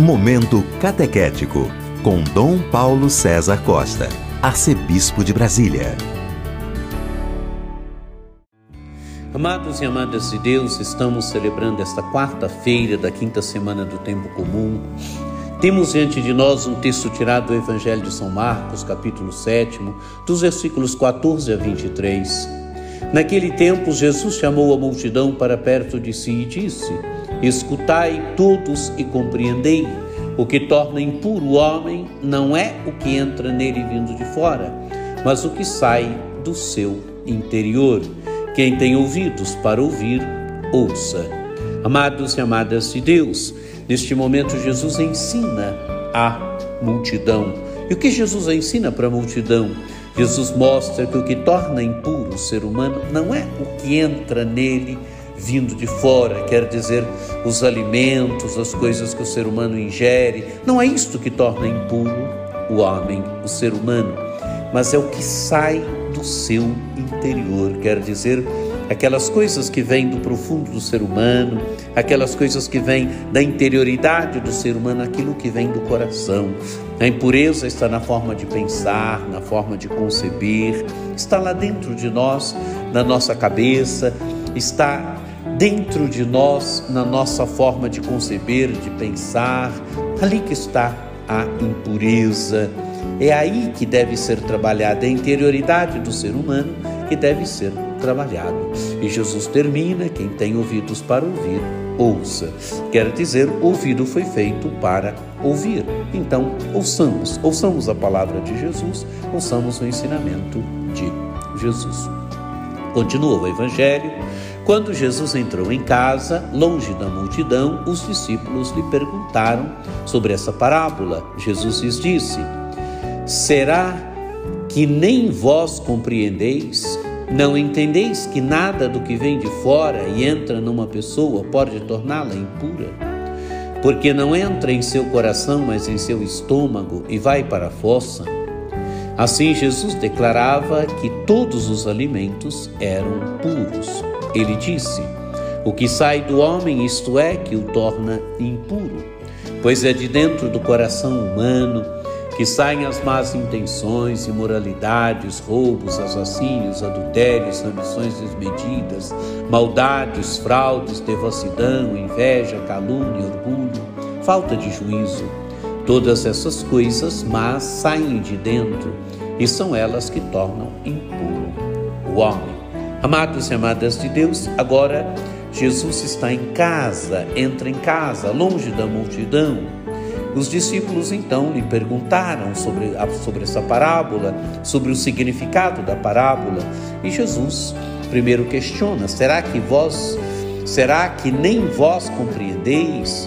Momento Catequético, com Dom Paulo César Costa, Arcebispo de Brasília. Amados e amadas de Deus, estamos celebrando esta quarta-feira da quinta semana do Tempo Comum. Temos diante de nós um texto tirado do Evangelho de São Marcos, capítulo 7, dos versículos 14 a 23. Naquele tempo, Jesus chamou a multidão para perto de si e disse: Escutai todos e compreendei. O que torna impuro o homem não é o que entra nele vindo de fora, mas o que sai do seu interior. Quem tem ouvidos para ouvir, ouça. Amados e amadas de Deus, neste momento Jesus ensina a multidão. E o que Jesus ensina para a multidão? Jesus mostra que o que torna impuro o ser humano não é o que entra nele vindo de fora, quer dizer, os alimentos, as coisas que o ser humano ingere. Não é isto que torna impuro o homem, o ser humano, mas é o que sai do seu interior, quer dizer, aquelas coisas que vêm do profundo do ser humano, aquelas coisas que vêm da interioridade do ser humano, aquilo que vem do coração. A impureza está na forma de pensar, na forma de conceber, está lá dentro de nós, na nossa cabeça, está dentro de nós, na nossa forma de conceber, de pensar, ali que está a impureza. É aí que deve ser trabalhada a interioridade do ser humano, que deve ser trabalhado. E Jesus termina: quem tem ouvidos para ouvir, ouça. Quer dizer, ouvido foi feito para ouvir. Então, ouçamos, ouçamos a palavra de Jesus, ouçamos o ensinamento de Jesus. Continua o Evangelho. Quando Jesus entrou em casa, longe da multidão, os discípulos lhe perguntaram sobre essa parábola. Jesus lhes disse: Será que nem vós compreendeis? Não entendeis que nada do que vem de fora e entra numa pessoa pode torná-la impura? Porque não entra em seu coração, mas em seu estômago e vai para a fossa. Assim, Jesus declarava que todos os alimentos eram puros. Ele disse: O que sai do homem, isto é, que o torna impuro, pois é de dentro do coração humano que saem as más intenções, imoralidades, roubos, assassínios, adultérios, ambições desmedidas, maldades, fraudes, devassidão, inveja, calúnia, orgulho, falta de juízo. Todas essas coisas más saem de dentro e são elas que tornam impuro o homem. Amados e amadas de Deus, agora Jesus está em casa, entra em casa, longe da multidão. Os discípulos então lhe perguntaram sobre, sobre essa parábola, sobre o significado da parábola, e Jesus primeiro questiona: será que vós, será que nem vós compreendeis?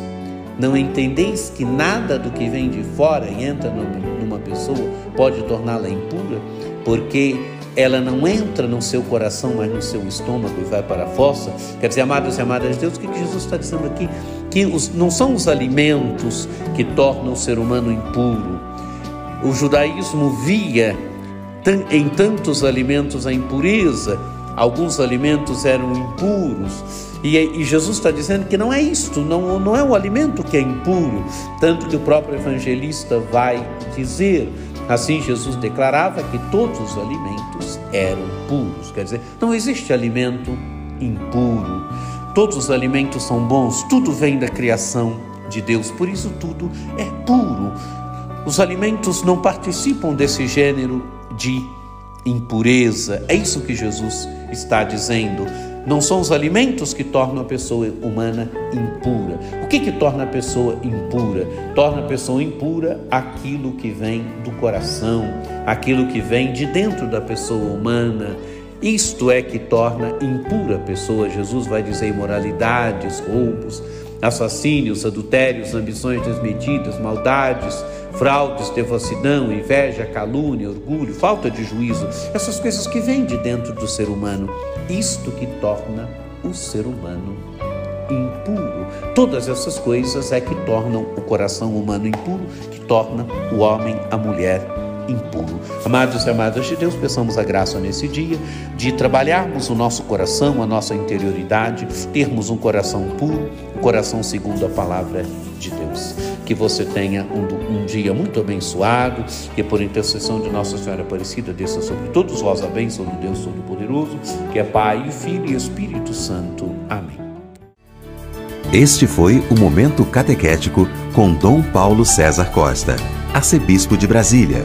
Não entendeis que nada do que vem de fora e entra numa pessoa pode torná-la impura? Porque ela não entra no seu coração, mas no seu estômago e vai para a fossa. Quer dizer, amados e amadas de Deus, o que Jesus está dizendo aqui? Que os, não são os alimentos que tornam o ser humano impuro. O judaísmo via em tantos alimentos a impureza, alguns alimentos eram impuros. E, e, Jesus está dizendo que não é isto, não, não é o alimento que é impuro, tanto que o próprio evangelista vai dizer. Assim, Jesus declarava que todos os alimentos eram puros, quer dizer, não existe alimento impuro. Todos os alimentos são bons, tudo vem da criação de Deus, por isso tudo é puro. Os alimentos não participam desse gênero de impureza. É isso que Jesus está dizendo. Não são os alimentos que tornam a pessoa humana impura. O que, que torna a pessoa impura? Torna a pessoa impura aquilo que vem do coração, aquilo que vem de dentro da pessoa humana. Isto é que torna impura a pessoa. Jesus vai dizer imoralidades, roubos, assassínios, adultérios, ambições desmedidas, maldades, fraudes, devassidão, inveja, calúnia, orgulho, falta de juízo, essas coisas que vêm de dentro do ser humano. Isto que torna o ser humano impuro. Todas essas coisas é que tornam o coração humano impuro, que torna o homem, a mulher impuro. Amados e amadas de Deus, peçamos a graça nesse dia de trabalharmos o nosso coração, a nossa interioridade, termos um coração puro, coração segundo a palavra de Deus. Que você tenha um, um dia muito abençoado, que por intercessão de Nossa Senhora Aparecida desça sobre todos vós a bênção do Deus Todo-Poderoso, que é Pai, Filho e Espírito Santo. Amém. Este foi o Momento Catequético com Dom Paulo César Costa, arcebispo de Brasília